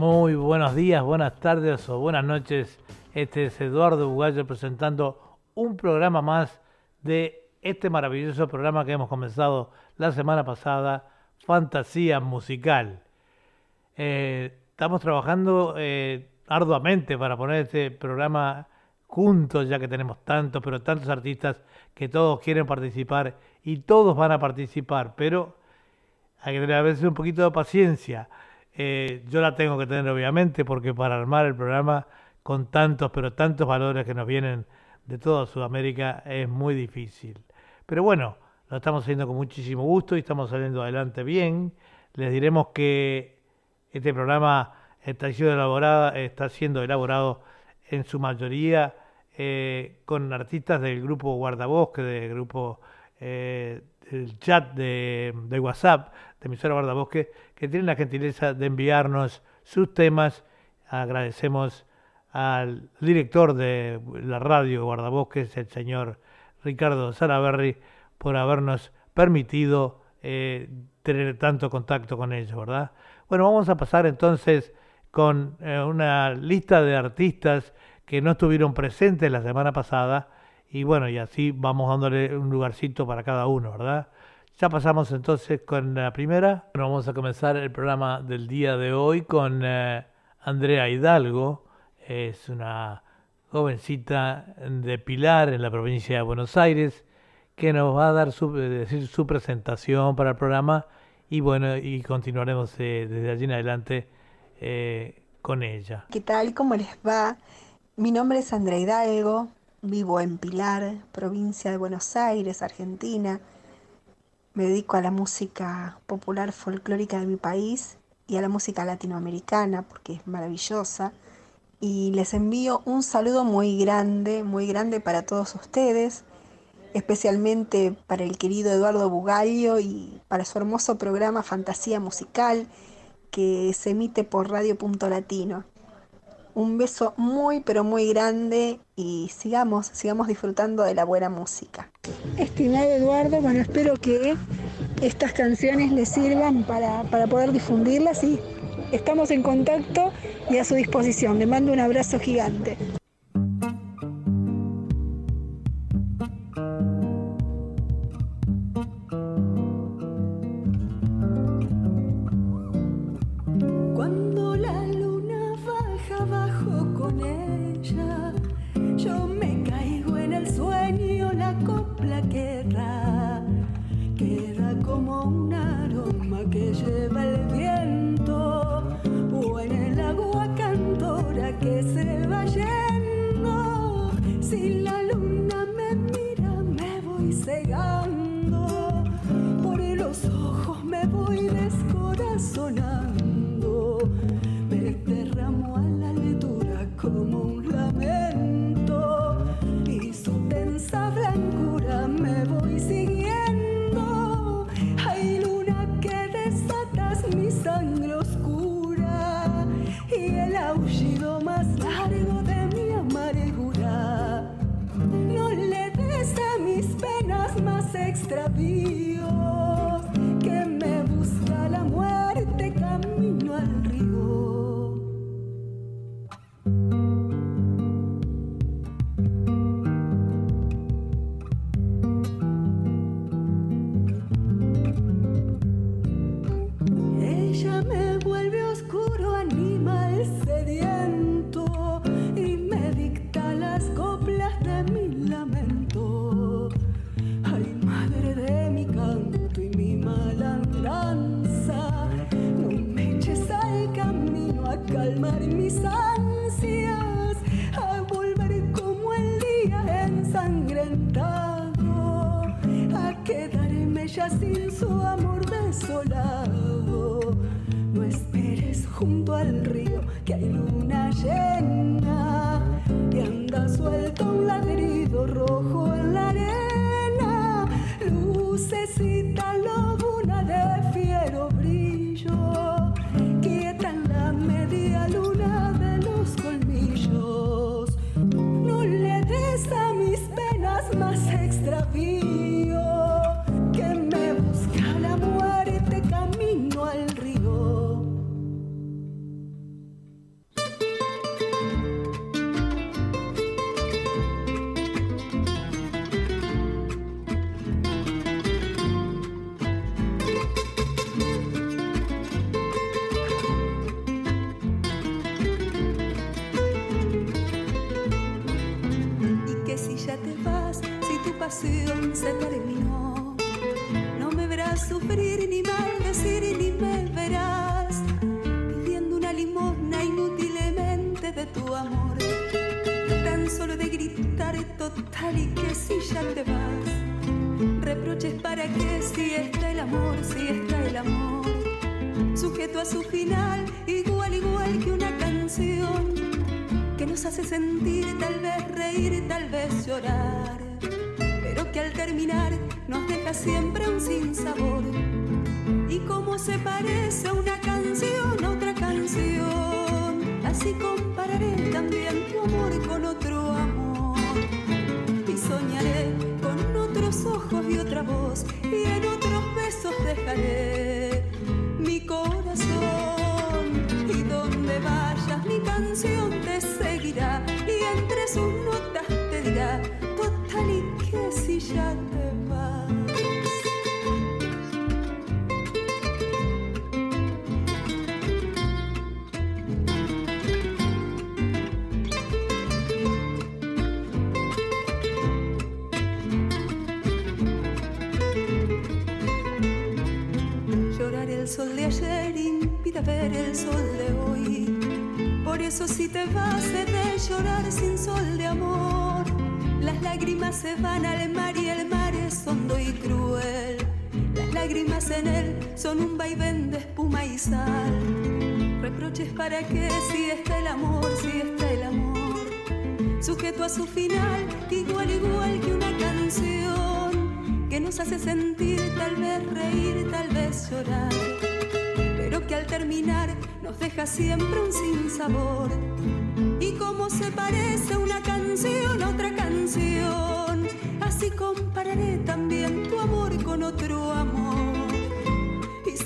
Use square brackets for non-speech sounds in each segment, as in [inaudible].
Muy buenos días, buenas tardes o buenas noches. Este es Eduardo Bugallo presentando un programa más de este maravilloso programa que hemos comenzado la semana pasada, Fantasía Musical. Eh, estamos trabajando eh, arduamente para poner este programa juntos, ya que tenemos tantos, pero tantos artistas que todos quieren participar y todos van a participar, pero hay que tener a veces un poquito de paciencia. Eh, yo la tengo que tener obviamente porque para armar el programa con tantos, pero tantos valores que nos vienen de toda Sudamérica es muy difícil. Pero bueno, lo estamos haciendo con muchísimo gusto y estamos saliendo adelante bien. Les diremos que este programa está siendo elaborado, está siendo elaborado en su mayoría eh, con artistas del grupo Guardabosque, del grupo eh, del chat de, de WhatsApp de emisora Guardabosque, que tienen la gentileza de enviarnos sus temas. Agradecemos al director de la radio Guardabosques, el señor Ricardo Salaberry, por habernos permitido eh, tener tanto contacto con ellos, ¿verdad? Bueno, vamos a pasar entonces con eh, una lista de artistas que no estuvieron presentes la semana pasada y bueno, y así vamos dándole un lugarcito para cada uno, ¿verdad? Ya pasamos entonces con la primera. Bueno, vamos a comenzar el programa del día de hoy con eh, Andrea Hidalgo. Es una jovencita de Pilar en la provincia de Buenos Aires que nos va a dar su, decir su presentación para el programa y bueno, y continuaremos eh, desde allí en adelante eh, con ella. ¿Qué tal? ¿Cómo les va? Mi nombre es Andrea Hidalgo, vivo en Pilar, provincia de Buenos Aires, Argentina. Me dedico a la música popular folclórica de mi país y a la música latinoamericana porque es maravillosa. Y les envío un saludo muy grande, muy grande para todos ustedes, especialmente para el querido Eduardo Bugallo y para su hermoso programa Fantasía Musical que se emite por Radio Punto Latino. Un beso muy pero muy grande y sigamos, sigamos disfrutando de la buena música. Estimado Eduardo, bueno, espero que estas canciones les sirvan para, para poder difundirlas y estamos en contacto y a su disposición. Le mando un abrazo gigante. Como un aroma que lleva el viento, o en el agua cantora que se va yendo. Si la luna me mira, me voy cegando, por los ojos me voy descorazonando, pero que al terminar nos deja siempre un sinsabor. Y como se parece lágrimas en él son un vaivén de espuma y sal. Reproches para que si está el amor, si está el amor. Sujeto a su final, igual, igual que una canción que nos hace sentir, tal vez reír, tal vez llorar, pero que al terminar nos deja siempre un sinsabor. Y como se parece una canción a otra canción, así compararé también tu amor con otro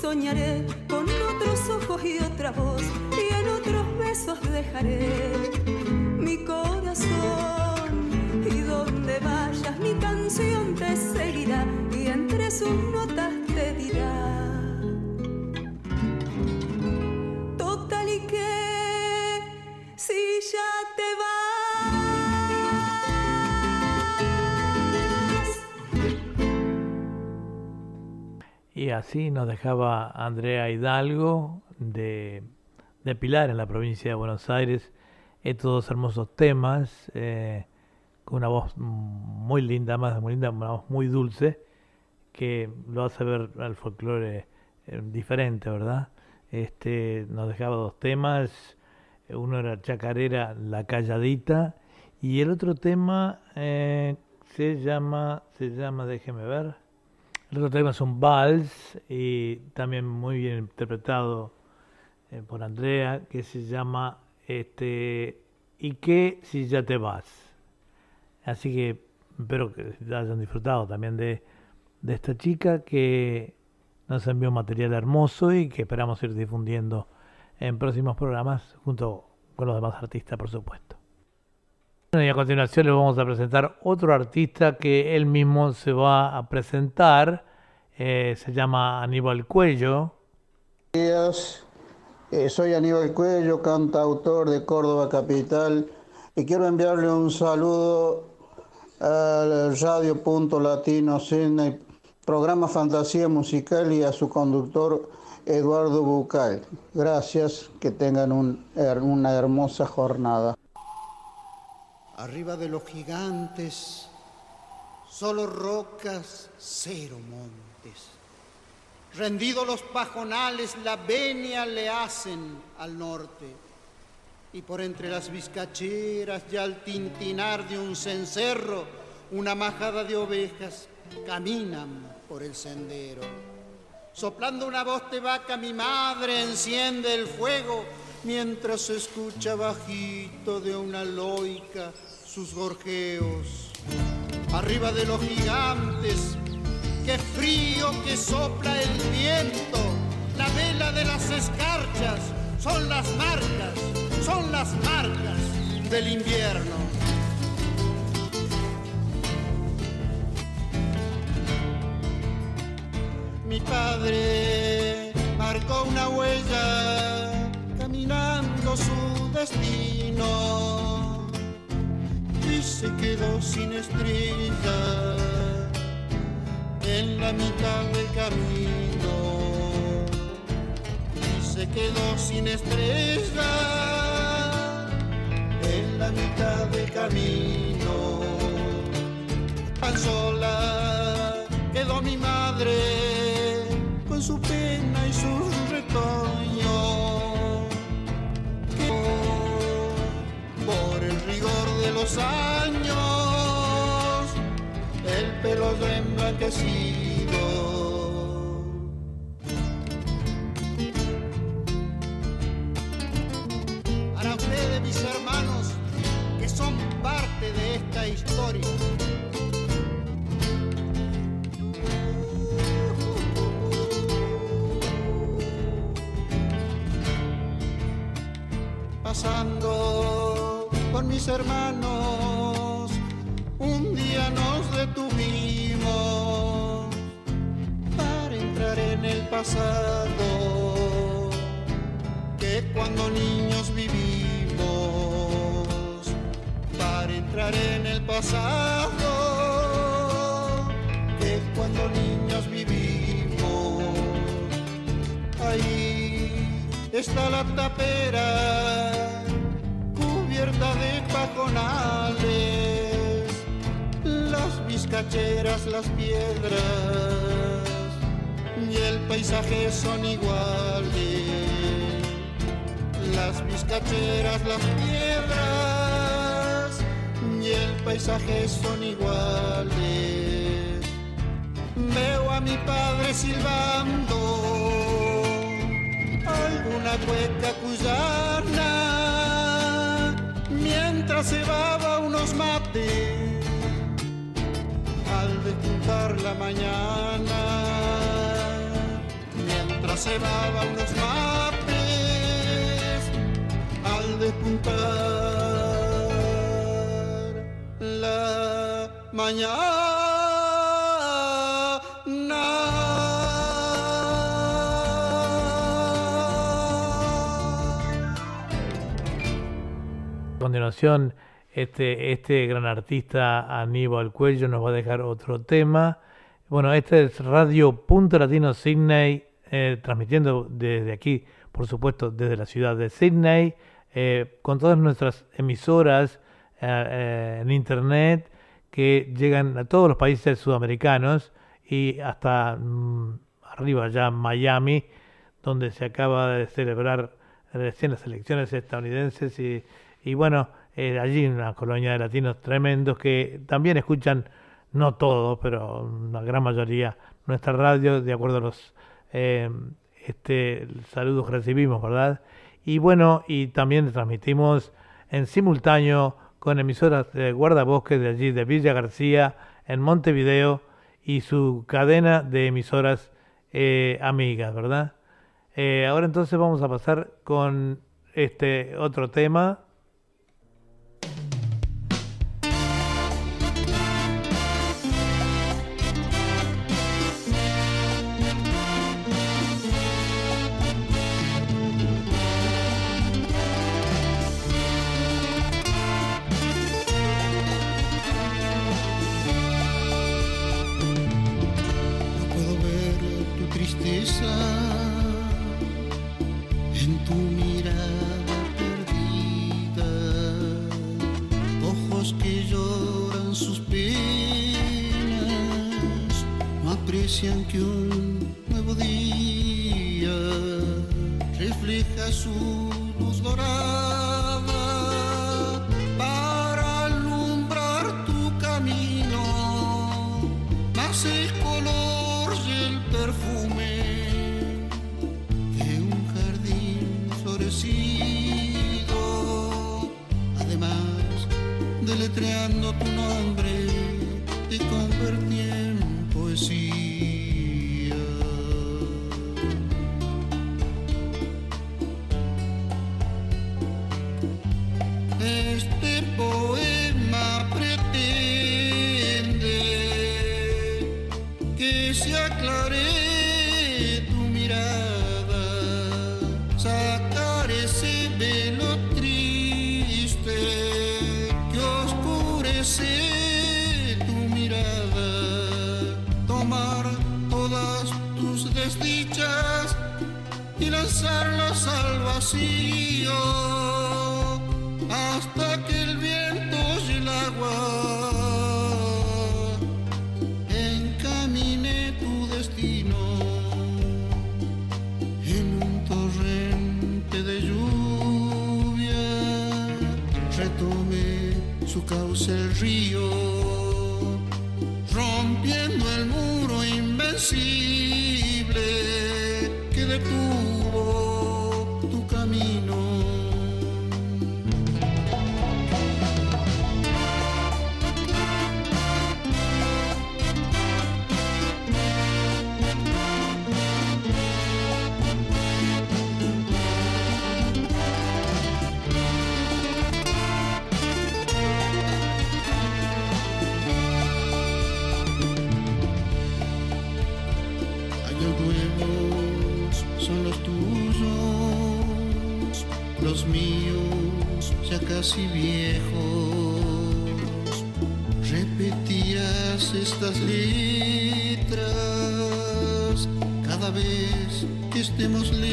soñaré con otros ojos y otra voz, y en otros besos dejaré mi corazón. Y donde vayas mi canción te seguirá y entre sus notas te dirá. Total y que si ya te vas. Y así nos dejaba Andrea Hidalgo de, Pilar en la provincia de Buenos Aires. Estos dos hermosos temas eh, con una voz muy linda, más muy linda, una voz muy dulce que lo hace ver al folclore eh, diferente, ¿verdad? Este nos dejaba dos temas, uno era Chacarera La Calladita y el otro tema eh, se llama, se llama, déjeme ver, el otro tema es un vals y también muy bien interpretado eh, por Andrea, que se llama este ¿Y qué si ya te vas? Así que espero que hayan disfrutado también de, de esta chica que nos envió material hermoso y que esperamos ir difundiendo en próximos programas junto con los demás artistas, por supuesto. Y a continuación le vamos a presentar otro artista que él mismo se va a presentar. Eh, se llama Aníbal Cuello. días. Eh, soy Aníbal Cuello, cantautor de Córdoba Capital, y quiero enviarle un saludo al Radio Punto Latino Cine, programa Fantasía Musical y a su conductor Eduardo Bucal. Gracias, que tengan una hermosa jornada. Arriba de los gigantes, solo rocas, cero montes. Rendidos los pajonales, la venia le hacen al norte. Y por entre las vizcacheras y al tintinar de un cencerro, una majada de ovejas caminan por el sendero. Soplando una voz de vaca, mi madre enciende el fuego mientras escucha bajito de una loica sus gorjeos. Arriba de los gigantes, qué frío que sopla el viento. La vela de las escarchas son las marcas, son las marcas del invierno. Mi padre marcó una huella caminando su destino. Y se quedó sin estrella en la mitad del camino. Y se quedó sin estrella en la mitad del camino. Tan sola quedó mi madre con su pena y sus retoños de los años el pelo de emblanquecido para ustedes mis hermanos que son parte de esta historia. Pasando mis hermanos, un día nos detuvimos para entrar en el pasado, que cuando niños vivimos, para entrar en el pasado, que cuando niños vivimos, ahí está la tapera cubierta de pajonales, las vizcacheras, las piedras y el paisaje son iguales. Las vizcacheras, las piedras y el paisaje son iguales. Veo a mi padre silbando alguna cueca cuyana mientras se baba unos mates al despuntar la mañana. Mientras se baba unos mates al despuntar la mañana continuación, este, este gran artista Aníbal Cuello nos va a dejar otro tema. Bueno, este es Radio Punto Latino Sydney, eh, transmitiendo desde aquí, por supuesto, desde la ciudad de Sydney, eh, con todas nuestras emisoras eh, eh, en internet que llegan a todos los países sudamericanos y hasta mm, arriba ya Miami, donde se acaba de celebrar recién las elecciones estadounidenses y, y bueno, eh, allí una colonia de latinos tremendos que también escuchan, no todos, pero una gran mayoría, nuestra radio, de acuerdo a los eh, este, saludos que recibimos, ¿verdad? Y bueno, y también transmitimos en simultáneo con emisoras de guardabosques de allí, de Villa García, en Montevideo, y su cadena de emisoras eh, amigas, ¿verdad? Eh, ahora entonces vamos a pasar con este otro tema. Aprecian que un nuevo día refleja su luz dorada para alumbrar tu camino más el color y el perfume de un jardín florecido. Además, deletreando tu nombre, trio casi viejos. Repetías estas letras cada vez que estemos lejos,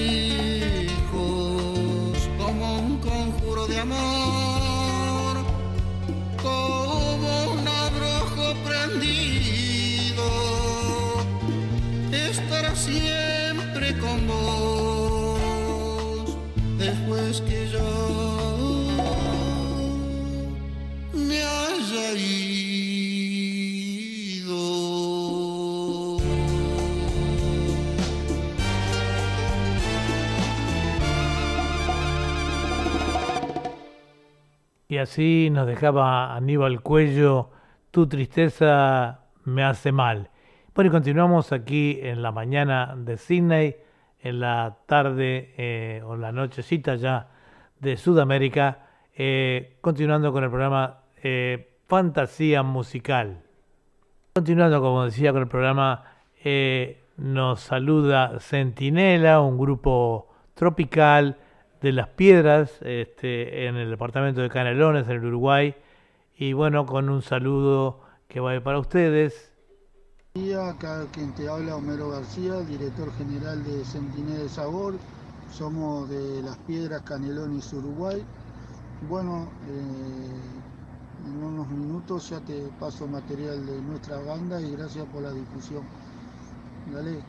así nos dejaba Aníbal Cuello, tu tristeza me hace mal. Bueno, y continuamos aquí en la mañana de Sydney, en la tarde eh, o la nochecita ya de Sudamérica, eh, continuando con el programa eh, Fantasía Musical. Continuando, como decía, con el programa, eh, nos saluda Centinela, un grupo tropical de las piedras este, en el departamento de Canelones, en el Uruguay. Y bueno, con un saludo que va para ustedes. día, acá quien te habla Homero García, director general de Centinela de Sabor. Somos de Las Piedras, Canelones, Uruguay. Bueno, eh, en unos minutos ya te paso material de nuestra banda y gracias por la difusión. Dale,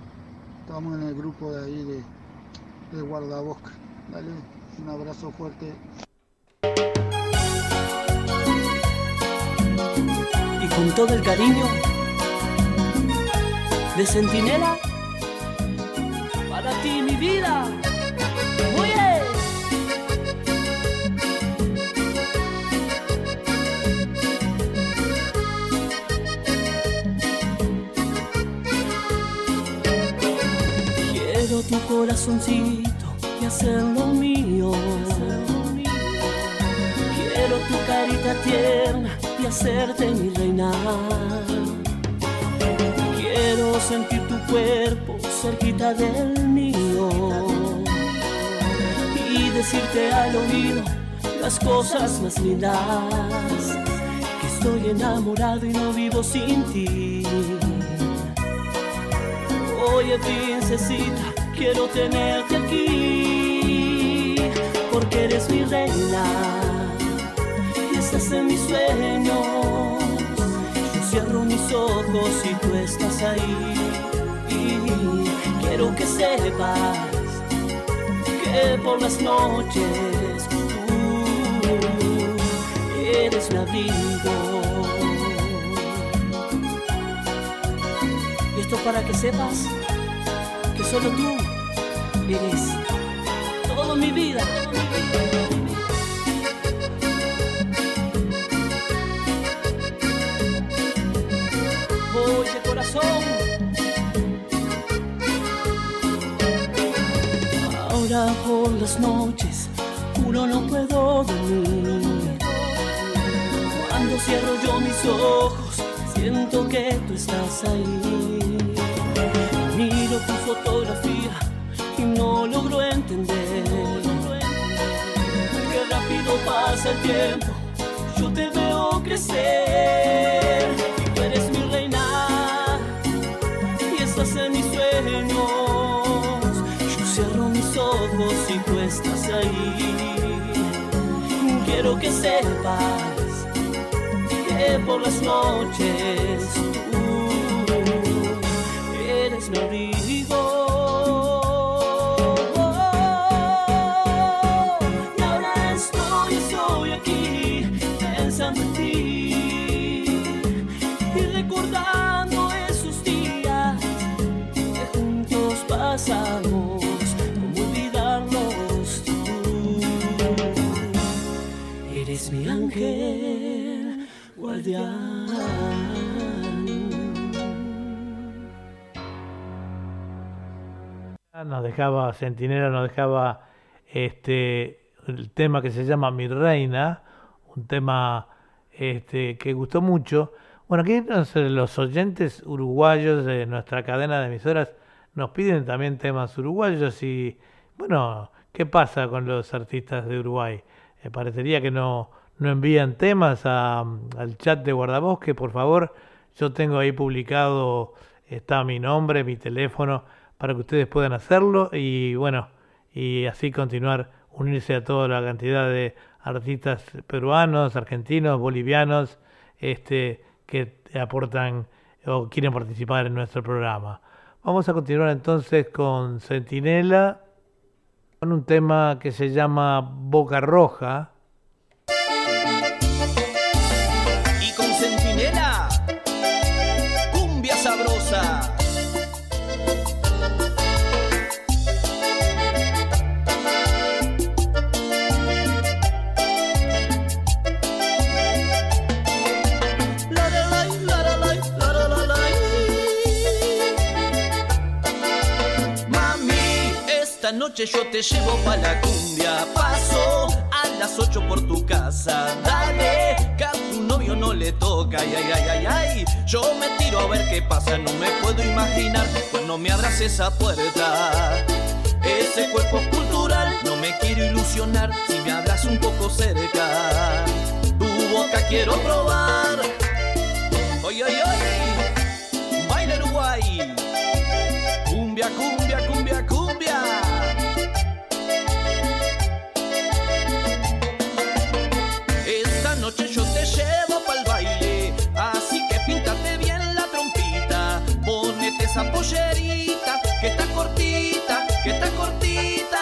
estamos en el grupo de ahí de, de Guardabosca. Dale, un abrazo fuerte. y con todo el cariño de Centinela para ti mi vida. Quiero tu corazoncito y hacerlo mío. Quiero tu carita tierna y hacerte mi reina. Quiero sentir tu cuerpo cerquita del mío y decirte al oído las cosas más lindas. Que estoy enamorado y no vivo sin ti. Oye, princesita, quiero tenerte aquí porque eres mi reina y estás en mis sueños. Yo cierro mis ojos y tú estás ahí. Y quiero que sepas que por las noches tú eres mi abrigo. Y esto para que sepas que solo tú eres toda mi vida. Por las noches uno no puedo dormir. Cuando cierro yo mis ojos, siento que tú estás ahí. Miro tu fotografía y no logro entender qué rápido pasa el tiempo. Yo te veo crecer. Tú eres mi reina y estás en mis ojos y tú estás ahí. Quiero que sepas que por las noches eres mi abrigo. Ángel guardián. Nos dejaba, Centinela nos dejaba este el tema que se llama Mi Reina, un tema este, que gustó mucho. Bueno, aquí los oyentes uruguayos de nuestra cadena de emisoras nos piden también temas uruguayos y, bueno, ¿qué pasa con los artistas de Uruguay? Eh, parecería que no, no envían temas a- al chat de Guardabosque, por favor. Yo tengo ahí publicado, está mi nombre, mi teléfono, para que ustedes puedan hacerlo y bueno, y así continuar, unirse a toda la cantidad de artistas peruanos, argentinos, bolivianos, este, que aportan o quieren participar en nuestro programa. Vamos a continuar entonces con Centinela, con un tema que se llama Boca Roja. Yo te llevo pa' la cumbia. Paso a las 8 por tu casa. Dale, que a tu novio no le toca. Ay, ay, ay, ay, ay. Yo me tiro a ver qué pasa. No me puedo imaginar cuando me abras esa puerta. Ese cuerpo cultural, no me quiero ilusionar si me hablas un poco cerca. Tu boca quiero probar. Oy, oy, oy. Baila Uruguay. Cumbia, cumbia, cumbia. Pollerita que está cortita, que está cortita.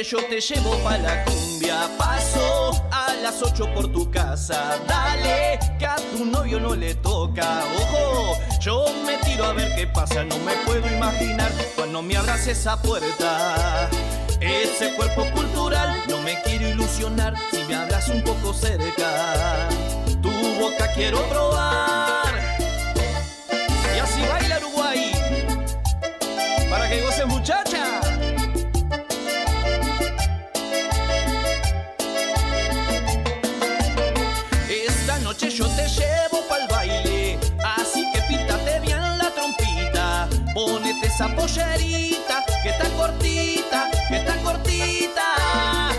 Yo te llevo pa' la cumbia. Paso a las 8 por tu casa. Dale, que a tu novio no le toca. Ojo, yo me tiro a ver qué pasa. No me puedo imaginar cuando me abras esa puerta. Ese cuerpo cultural, no me quiero ilusionar si me hablas un poco cerca. Tu boca quiero probar. Esa pollerita que está cortita, que está cortita.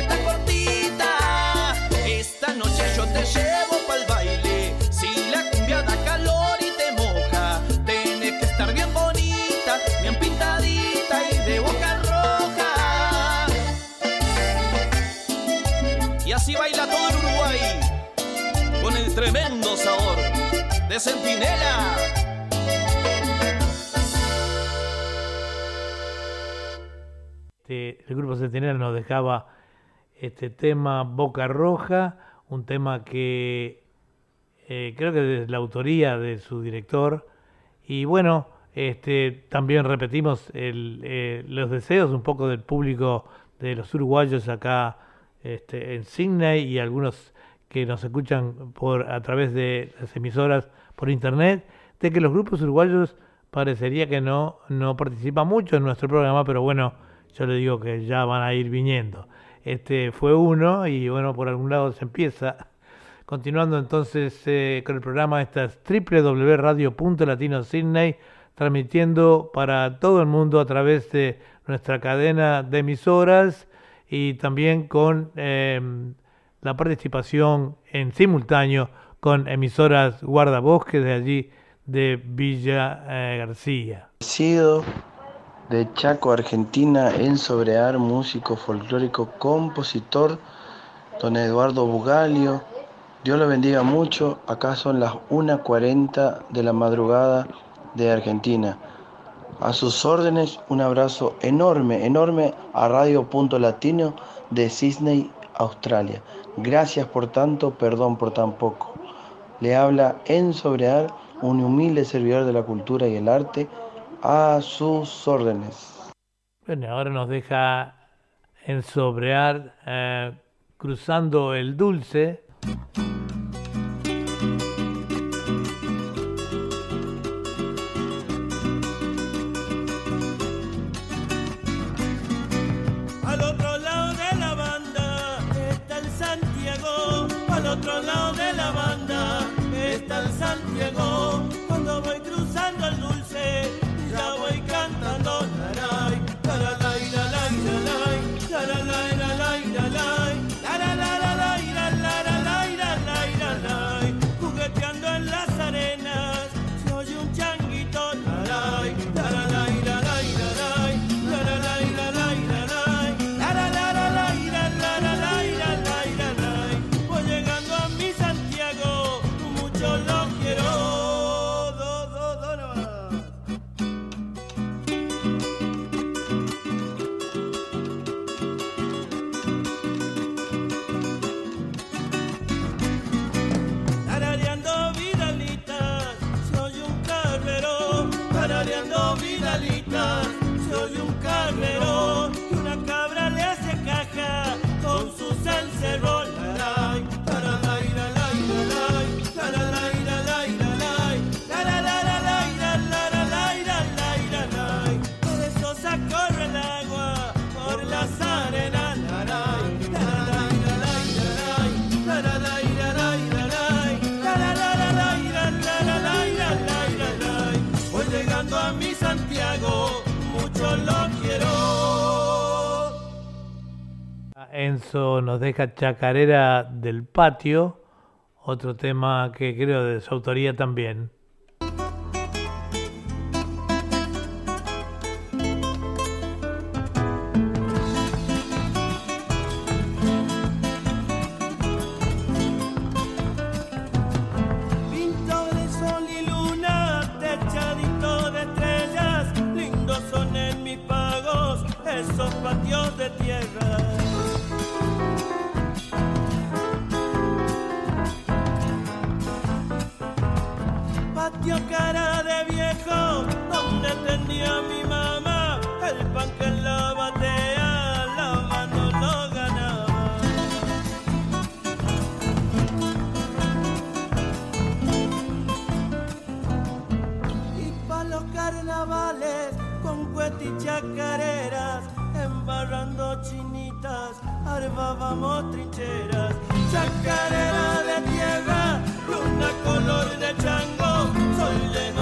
Está cortita. Esta noche yo te llevo pa'l baile, si la cumbia da calor y te moja, tenés que estar bien bonita, bien pintadita y de boca roja. Y así baila todo el Uruguay con el tremendo sabor de Centinela. El grupo Centinela nos dejaba este tema Boca Roja, un tema que eh, creo que es la autoría de su director. Y bueno, este, también repetimos el, eh, los deseos un poco del público de los uruguayos acá este, en Sydney y algunos que nos escuchan por a través de las emisoras por internet, de que los grupos uruguayos parecería que no, no participan mucho en nuestro programa, pero bueno, yo le digo que ya van a ir viniendo. Este fue uno y bueno, por algún lado se empieza. Continuando entonces eh, con el programa, esta es www.radio.latino Sydney, transmitiendo para todo el mundo a través de nuestra cadena de emisoras y también con em, la participación en simultáneo con emisoras guardabosques de allí de Villa eh, García. Sido de Chaco, Argentina, en Sobrear, músico folclórico, compositor, don Eduardo Bugalio. Dios lo bendiga mucho. Acá son las 1.40 de la madrugada de Argentina. A sus órdenes, un abrazo enorme, enorme a Radio Punto Latino de Sydney, Australia. Gracias por tanto, perdón por tan poco. Le habla en Sobrear, un humilde servidor de la cultura y el arte, a sus órdenes. Bueno, ahora nos deja en Sobrear, eh, cruzando el dulce. Enzo nos deja Chacarera del Patio, otro tema que creo de su autoría también. Patio cara de viejo, donde tenía mi mamá, el pan que la batea, la mano lo ganaba. y pa' los carnavales con cueti y chacareras, embarrando chinitas, armábamos trincheras, chacarera de tierra, luna color de chango,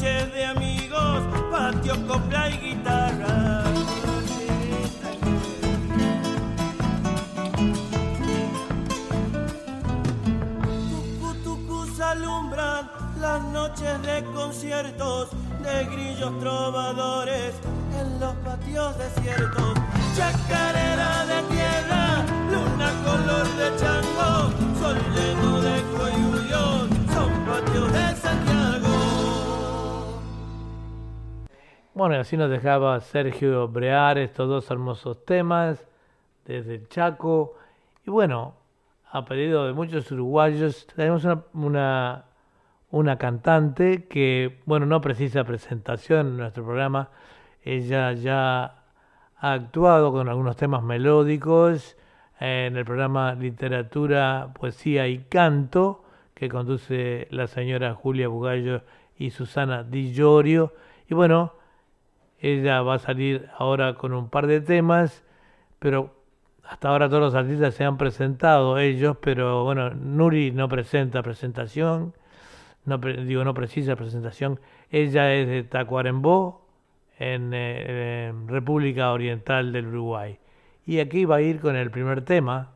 noches de amigos, patio, copla y guitarra. Tucutucus alumbran las noches de conciertos de grillos trovadores en los patios desiertos. Chacarera de tierra, luna color de chango, sol lleno de coyullos, Bueno, así nos dejaba Sergio Brear estos dos hermosos temas desde el Chaco. Y bueno, a pedido de muchos uruguayos, tenemos una, una, una cantante que, bueno, no precisa presentación en nuestro programa. Ella ya ha actuado con algunos temas melódicos en el programa Literatura, Poesía y Canto, que conduce la señora Julia Bugallo y Susana Di Llorio. Y bueno, ella va a salir ahora con un par de temas, pero hasta ahora todos los artistas se han presentado ellos, pero bueno, Nuri no presenta presentación, no digo no precisa presentación. Ella es de Tacuarembó, eh, en República Oriental del Uruguay. Y aquí va a ir con el primer tema.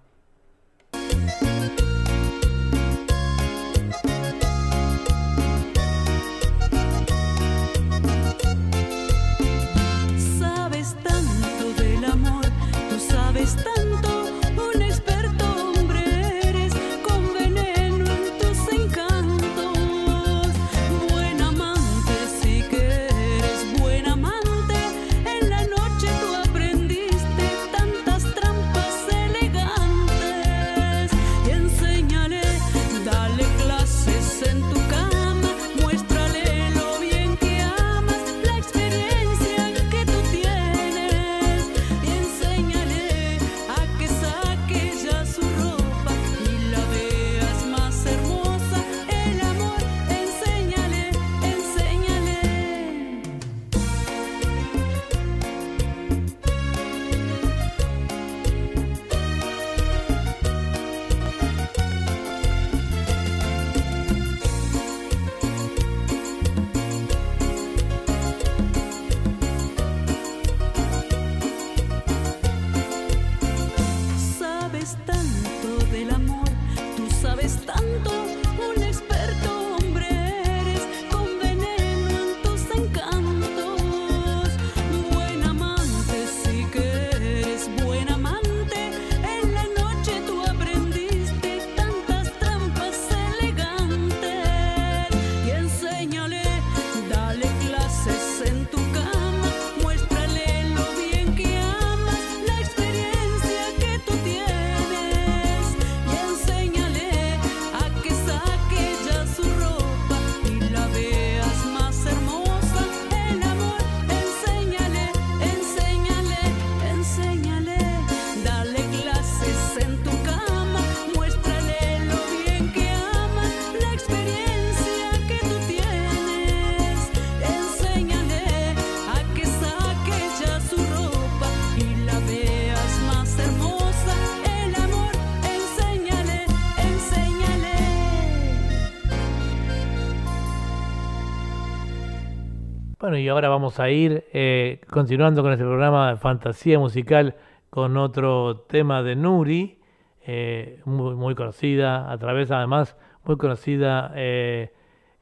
Y ahora vamos a ir eh, continuando con este programa de fantasía musical con otro tema de Nuri, eh, muy, muy conocida, a través además, muy conocida eh,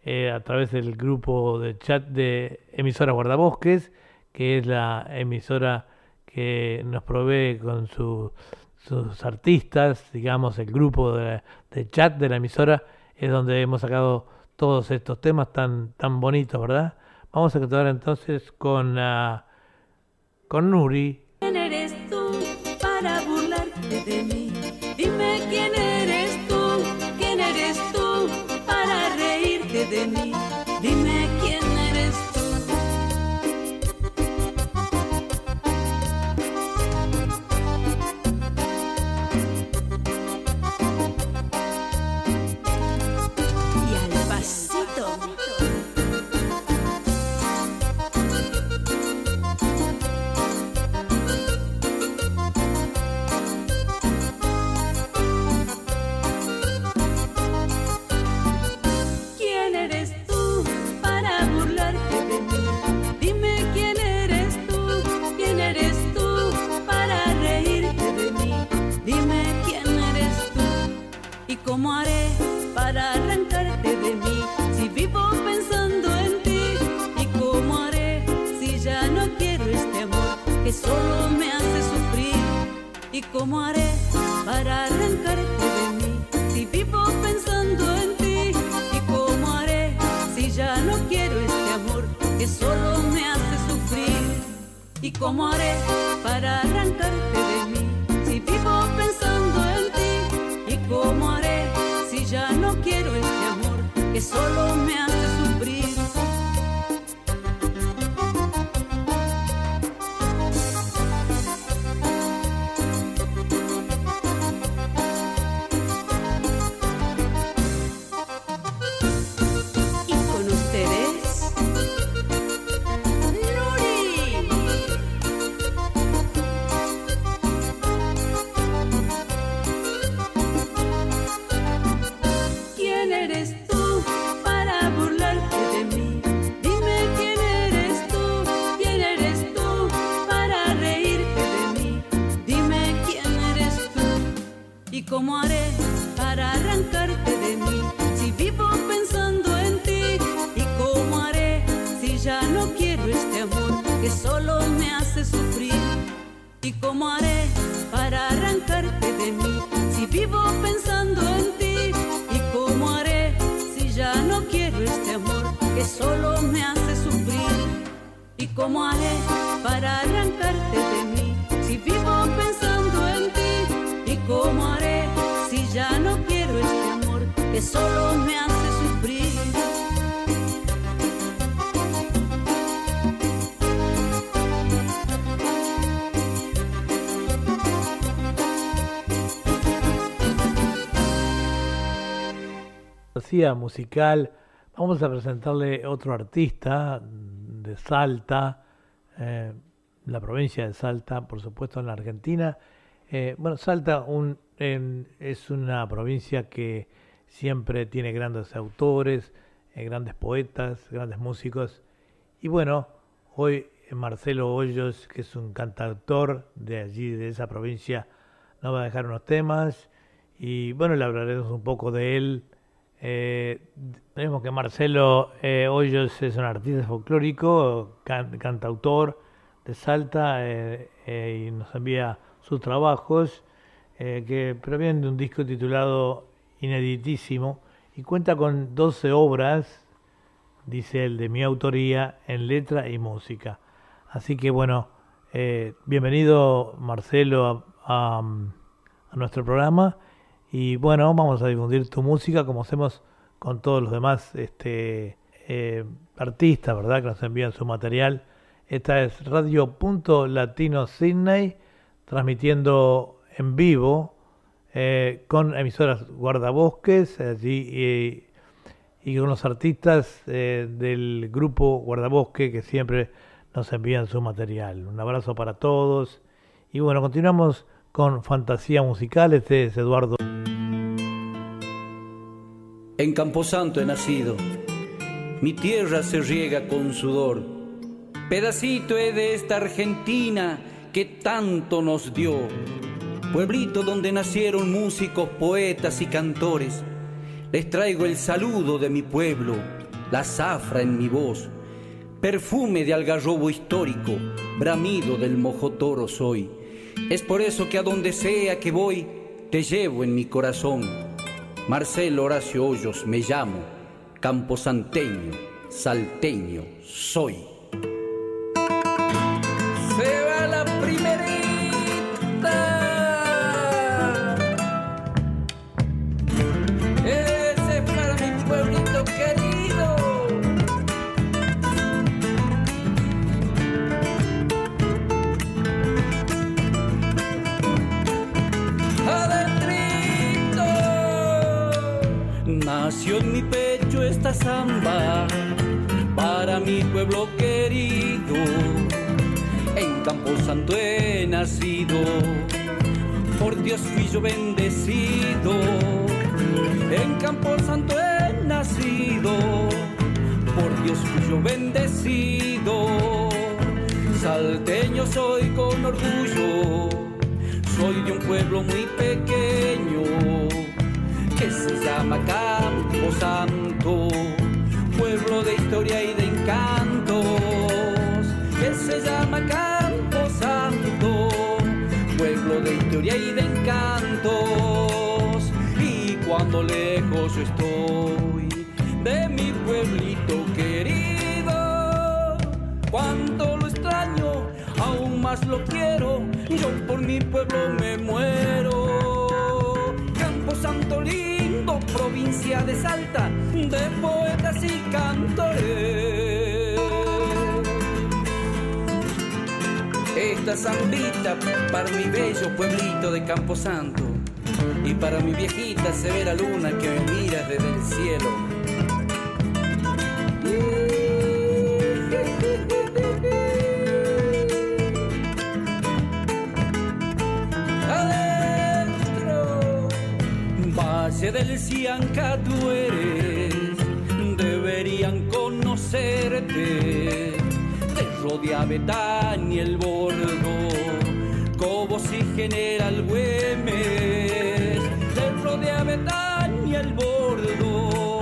eh, a través del grupo de chat de emisoras guardabosques, que es la emisora que nos provee con su- sus artistas, digamos, el grupo de, de chat de la emisora, es donde hemos sacado todos estos temas tan, tan bonitos, ¿verdad? Vamos a continuar entonces con, ah, con Nuri. ¿Quién eres tú para burlarte de mí? Musical. Vamos a presentarle otro artista de Salta, eh, la provincia de Salta, por supuesto en la Argentina. Eh, bueno, Salta es una provincia que siempre tiene grandes autores, eh, grandes poetas, grandes músicos. Y bueno, hoy Marcelo Hoyos, que es un cantautor de allí, de esa provincia, nos va a dejar unos temas. Y bueno, le hablaremos un poco de él. Eh, vemos que Marcelo eh, Hoyos es un artista folclórico, can- cantautor de Salta eh, y nos envía sus trabajos que provienen de un disco titulado Ineditísimo y cuenta con 12 obras, dice él, de mi autoría en letra y música. Así que bueno, bienvenido Marcelo a nuestro programa y bueno, vamos a difundir tu música como hacemos con todos los demás este, eh, artistas, ¿verdad? Que nos envían su material. Esta es Radio Punto Latino Sydney, transmitiendo en vivo eh, con emisoras guardabosques allí y, y con los artistas eh, del grupo Guardabosque que siempre nos envían su material. Un abrazo para todos. Y bueno, continuamos con Fantasía Musical. Este es Eduardo. En Camposanto he nacido, mi tierra se riega con sudor. Pedacito he de esta Argentina que tanto nos dio. Pueblito donde nacieron músicos, poetas y cantores. Les traigo el saludo de mi pueblo, la zafra en mi voz. Perfume de algarrobo histórico, bramido del mojotoro soy. Es por eso que a donde sea que voy, te llevo en mi corazón. Marcelo Horacio Hoyos me llamo, camposanteño, salteño soy. En mi pecho esta samba para mi pueblo querido. En Camposanto he nacido, por Dios fui yo bendecido. En Camposanto he nacido, por Dios fui yo bendecido. Salteño soy con orgullo soy de un pueblo muy pequeño que se llama Campo Santo, pueblo de historia y de encantos, que se llama Campo Santo, pueblo de historia y de encantos. Y cuando lejos estoy de mi pueblito querido, cuánto lo extraño, aún más lo quiero, yo por mi pueblo me muero. Campo Santo lindo, provincia de Salta, de poetas y cantores. Esta zambita para mi bello pueblito de Camposanto y para mi viejita severa luna que me mira desde el cielo. Del Cianca tú eres, deberían conocerte. Te rodea Betania el bordo, Cobos y General Güemes, te rodea Betania el bordo,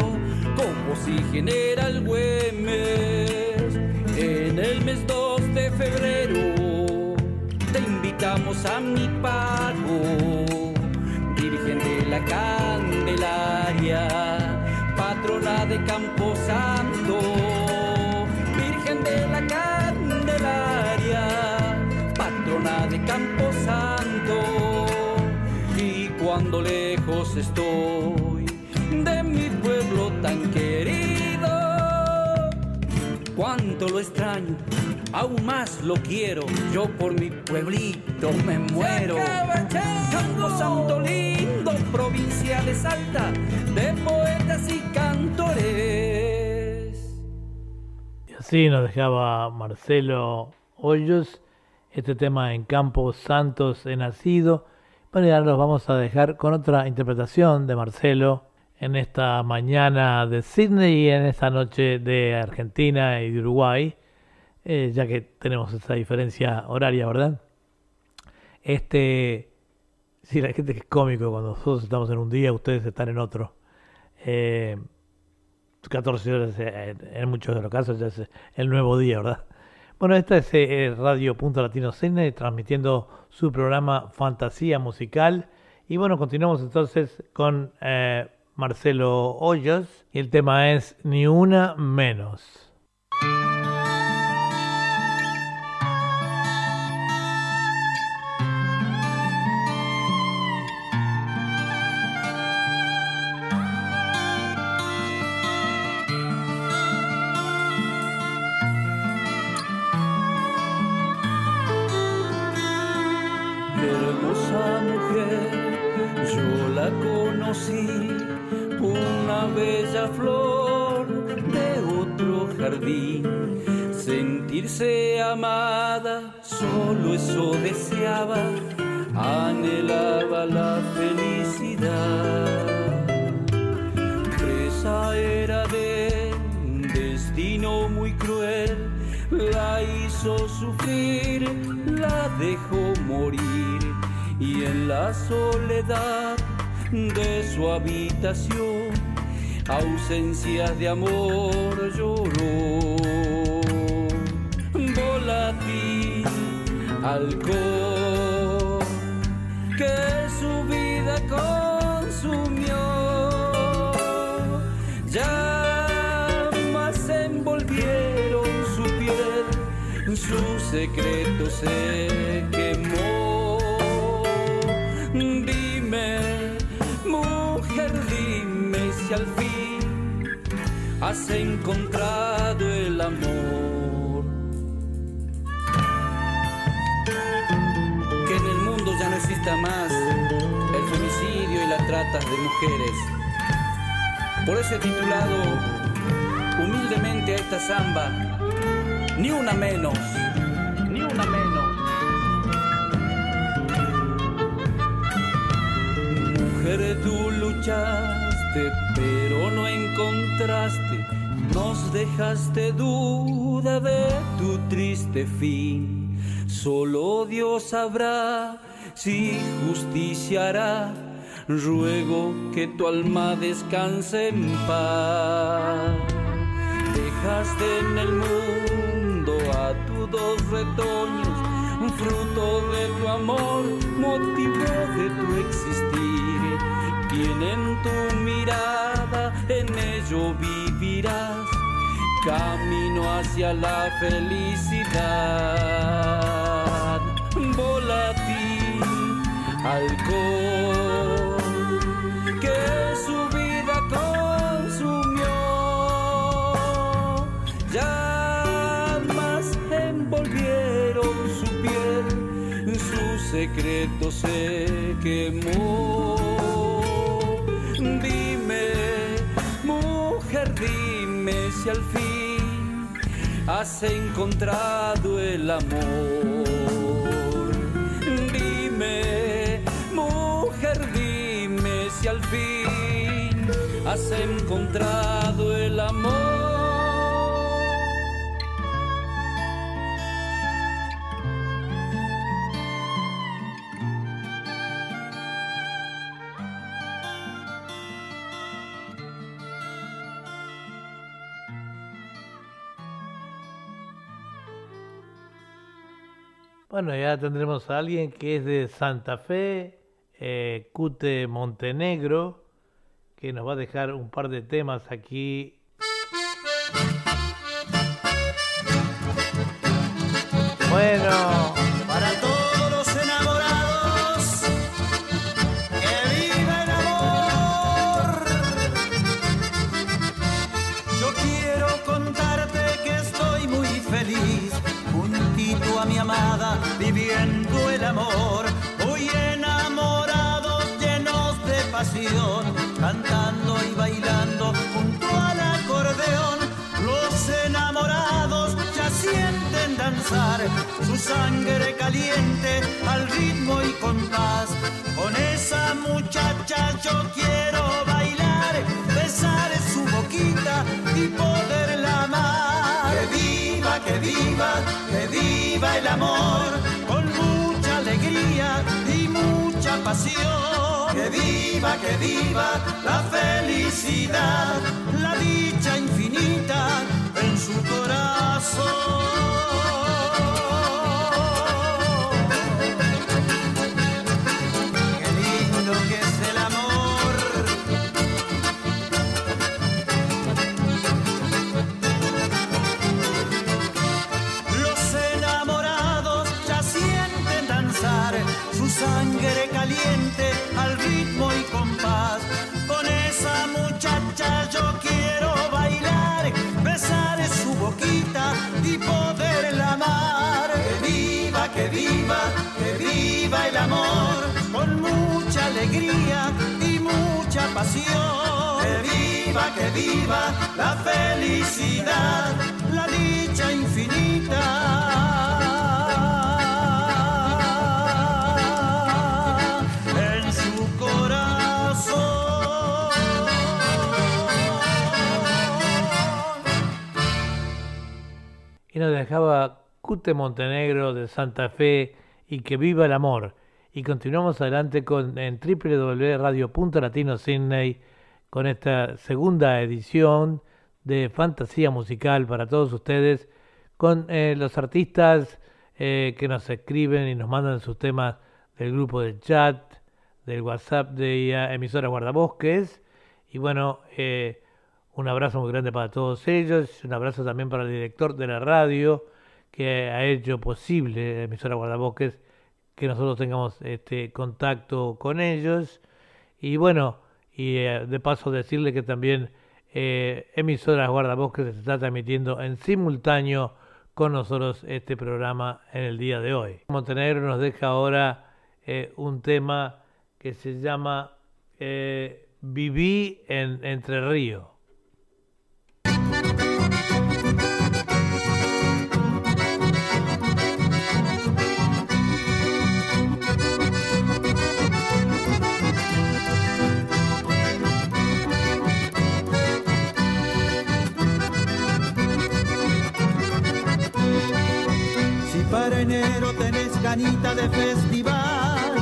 Cobos y General Güemes, en el mes 2 de febrero te invitamos a mi pago, Virgen de la Patrona de Camposanto. Virgen de la Candelaria, patrona de Camposanto. Y cuando lejos estoy de mi pueblo tan querido, cuánto lo extraño, aún más lo quiero. Yo por mi pueblito me muero. Lindo, provincia de Salta, de poetas y cantores. Y así nos dejaba Marcelo Hoyos este tema en Campos Santos he nacido. Bueno, y ahora los vamos a dejar con otra interpretación de Marcelo en esta mañana de Sydney y en esta noche de Argentina y de Uruguay, eh, ya que tenemos esa diferencia horaria, ¿verdad? Este, [laughs] sí, la gente que es cómico cuando nosotros estamos en un día, ustedes están en otro. Eh, 14 horas eh, en muchos de los casos ya es el nuevo día, ¿verdad? Bueno, esta es eh, Radio Punto Latino Cine transmitiendo su programa Fantasía Musical. Y bueno, continuamos entonces con eh, Marcelo Hoyos y el tema es Ni una menos. Bella flor de otro jardín. Sentirse amada, solo eso deseaba, anhelaba la felicidad. Presa era de un destino muy cruel, la hizo sufrir, la dejó morir y en la soledad de su habitación ausencias de amor lloró. Volátil, alcohol, que su vida consumió. Llamas envolvieron su piel, su secreto se quemó. Dime, mujer, dime si al fin has encontrado el amor. Que en el mundo ya no exista más el femicidio y la trata de mujeres. Por eso he titulado humildemente a esta samba, ni una menos, ni una menos. Mujer, tú pero no encontraste, nos dejaste duda de tu triste fin. Solo Dios sabrá si justicia. Ruego que tu alma descanse en paz. Dejaste en el mundo a tus dos retoños, fruto de tu amor, motivo de tu existir. Quien en tu mirada en ello vivirás, camino hacia la felicidad. Volátil, alcohol, que su vida consumió. Llamas envolvieron su piel, su secreto se quemó. Dime si al fin has encontrado el amor. Dime, mujer, dime si al fin has encontrado el amor. Bueno, ya tendremos a alguien que es de Santa Fe, eh, Cute Montenegro, que nos va a dejar un par de temas aquí. Bueno, sangre caliente al ritmo y compás. Con esa muchacha yo quiero bailar, besar su boquita y poderla amar. Que viva, que viva, que viva el amor, con mucha alegría y mucha pasión. Que viva, que viva la felicidad, la dicha infinita en su corazón. Viva el amor, con mucha alegría y mucha pasión. Que viva, que viva la felicidad, la dicha infinita en su corazón. y nos dejaba Cute Montenegro de Santa Fe y que viva el amor. Y continuamos adelante con en www.radio.latino Sydney con esta segunda edición de fantasía musical para todos ustedes con eh, los artistas eh, que nos escriben y nos mandan sus temas del grupo de chat, del WhatsApp de emisora Guardabosques. Y bueno, eh, un abrazo muy grande para todos ellos, un abrazo también para el director de la radio que ha hecho posible, emisora Guardabosques, que nosotros tengamos este contacto con ellos. Y bueno, y eh, de paso decirle que también eh, emisoras Guardabosques se está transmitiendo en simultáneo con nosotros este programa en el día de hoy. Montenegro nos deja ahora eh, un tema que se llama eh, Viví en Entre Ríos. Ganita de festival,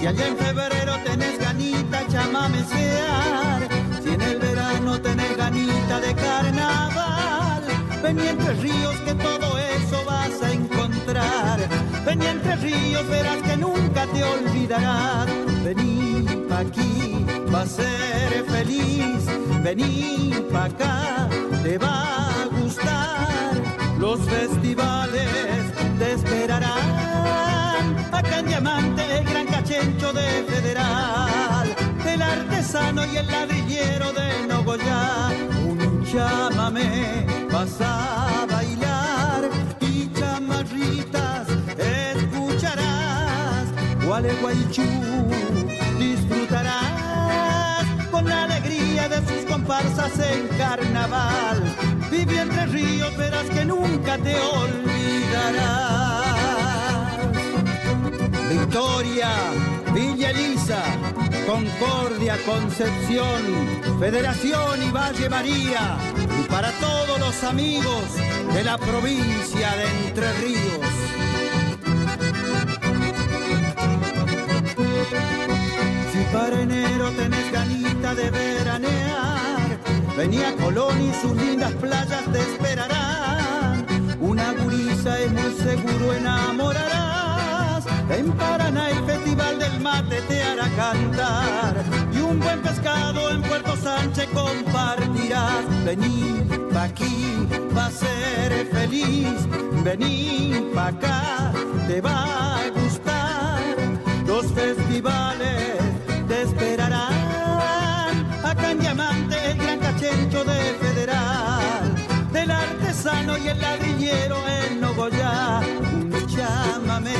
si allá en febrero tenés ganita chamamesear, si en el verano tenés ganita de carnaval, ven y entre ríos que todo eso vas a encontrar. Ven y entre ríos verás que nunca te olvidarás. Vení pa' aquí, va a ser feliz. Vení pa' acá, te va a gustar. Los festivales te esperarán. Diamante, el gran cachencho de Federal. El artesano y el ladrillero de Nogoyá. Un chámame, vas a bailar. Y chamarritas escucharás. Gualeguaychú disfrutarás con la alegría de sus comparsas en carnaval. Vive entre ríos, verás que nunca te olvidarás. Victoria, Villa Elisa, Concordia, Concepción, Federación y Valle María, y para todos los amigos de la provincia de Entre Ríos. Si para enero tenés ganita de veranear, venía Colón y sus lindas playas te esperarán. Una gurisa es muy seguro enamorarás. En Paraná el festival del mate te hará cantar. Y un buen pescado en Puerto Sánchez compartirás. Vení pa' aquí, va a ser feliz. Vení pa' acá, te va a gustar. Los festivales te esperarán. Acá en Diamante, el gran cachencho de Federal. Del artesano y el ladrillero en Nogoyá. Un chámame,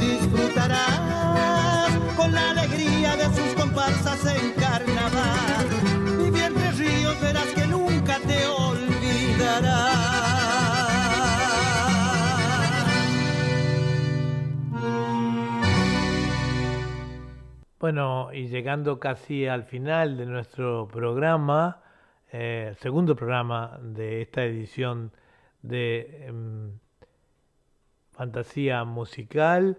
Disfrutarás. Con la alegría de sus comparsas en carnaval. Vivi entre ríos, verás que nunca te olvidarás. Bueno, y llegando casi al final de nuestro programa, eh, segundo programa de esta edición de em, Fantasía Musical,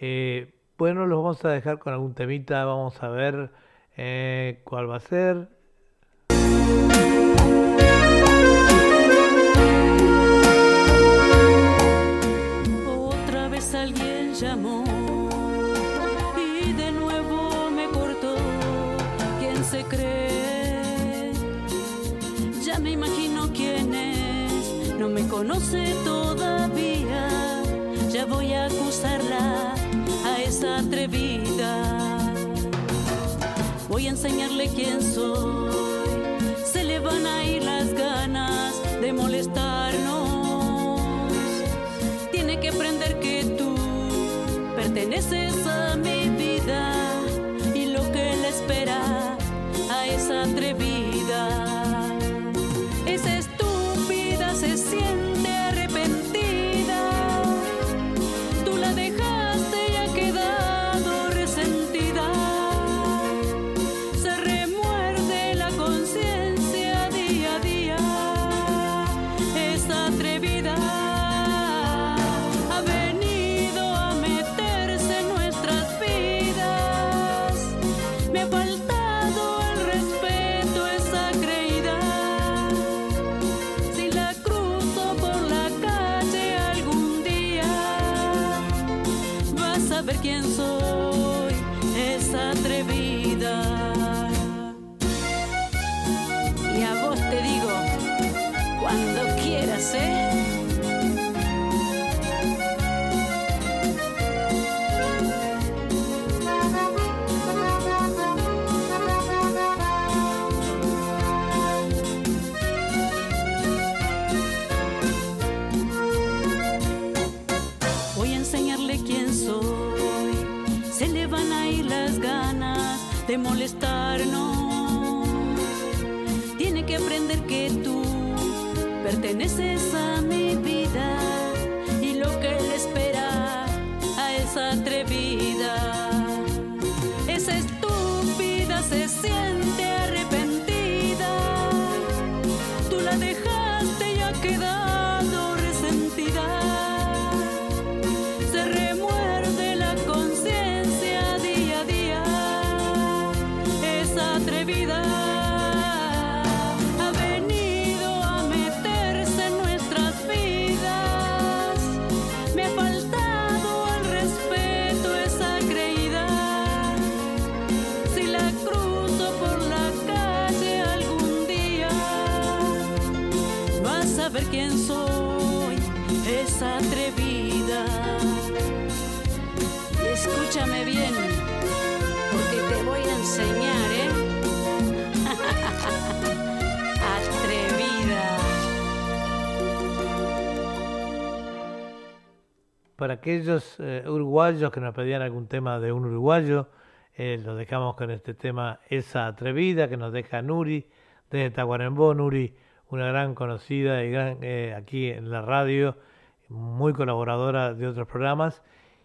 eh, bueno, los vamos a dejar con algún temita, vamos a ver eh, cuál va a ser. Otra vez alguien llamó y de nuevo me cortó. ¿Quién se cree? Ya me imagino quién es. No me conoce todavía. Ya voy a acusarla a esa atrevida. Voy a enseñarle quién soy. Se le van a ir las ganas de molestarnos. Tiene que aprender que tú perteneces a mi vida y lo que le espera a esa atrevida. De molestarnos. Tiene que aprender que tú perteneces a ¿eh? [laughs] Para aquellos eh, uruguayos que nos pedían algún tema de un uruguayo, eh, lo dejamos con este tema Esa Atrevida que nos deja Nuri desde Tacuarembó. Nuri, una gran conocida y gran eh, aquí en la radio, muy colaboradora de otros programas.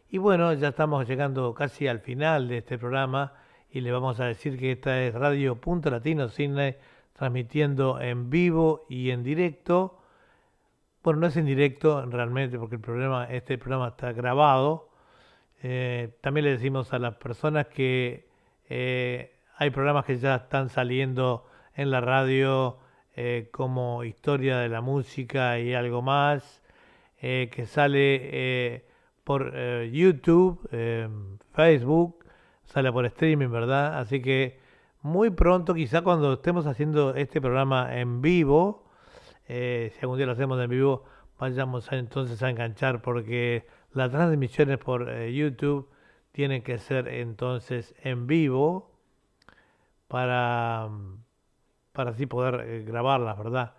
Y bueno, ya estamos llegando casi al final de este programa y le vamos a decir que esta es Radio Punto Latino Cine transmitiendo en vivo y en directo. Bueno, no es en directo realmente porque el programa, este programa está grabado. Eh, también le decimos a las personas que eh, hay programas que ya están saliendo en la radio eh, como Historia de la Música y algo más, que sale por YouTube, Facebook, sale por streaming, ¿verdad? Así que muy pronto, quizá cuando estemos haciendo este programa en vivo, si algún día lo hacemos en vivo, vayamos entonces a enganchar porque las transmisiones por YouTube tienen que ser entonces en vivo para para así poder eh, grabarlas, ¿verdad?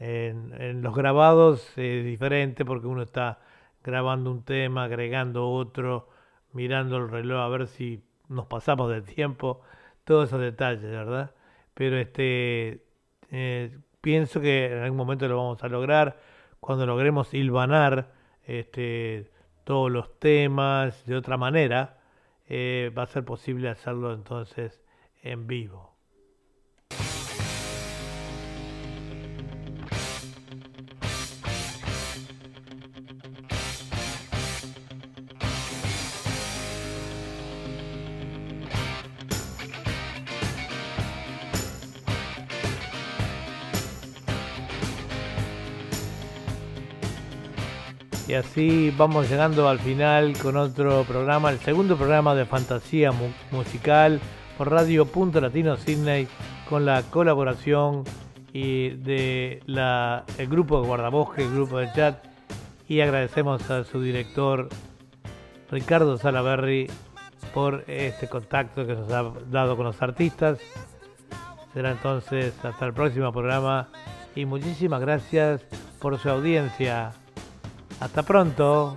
En, los grabados es diferente porque uno está grabando un tema, agregando otro, mirando el reloj a ver si nos pasamos del tiempo, todos esos detalles, ¿verdad? Pero este eh, pienso que en algún momento lo vamos a lograr cuando logremos hilvanar este, todos los temas de otra manera, eh, va a ser posible hacerlo entonces en vivo. Así vamos llegando al final con otro programa, el segundo programa de fantasía musical por Radio Punto Latino Sydney con la colaboración y de la, el grupo de Guardabosque, el grupo de chat. Y agradecemos a su director Ricardo Salaberry por este contacto que nos ha dado con los artistas. Será entonces hasta el próximo programa y muchísimas gracias por su audiencia. Hasta pronto.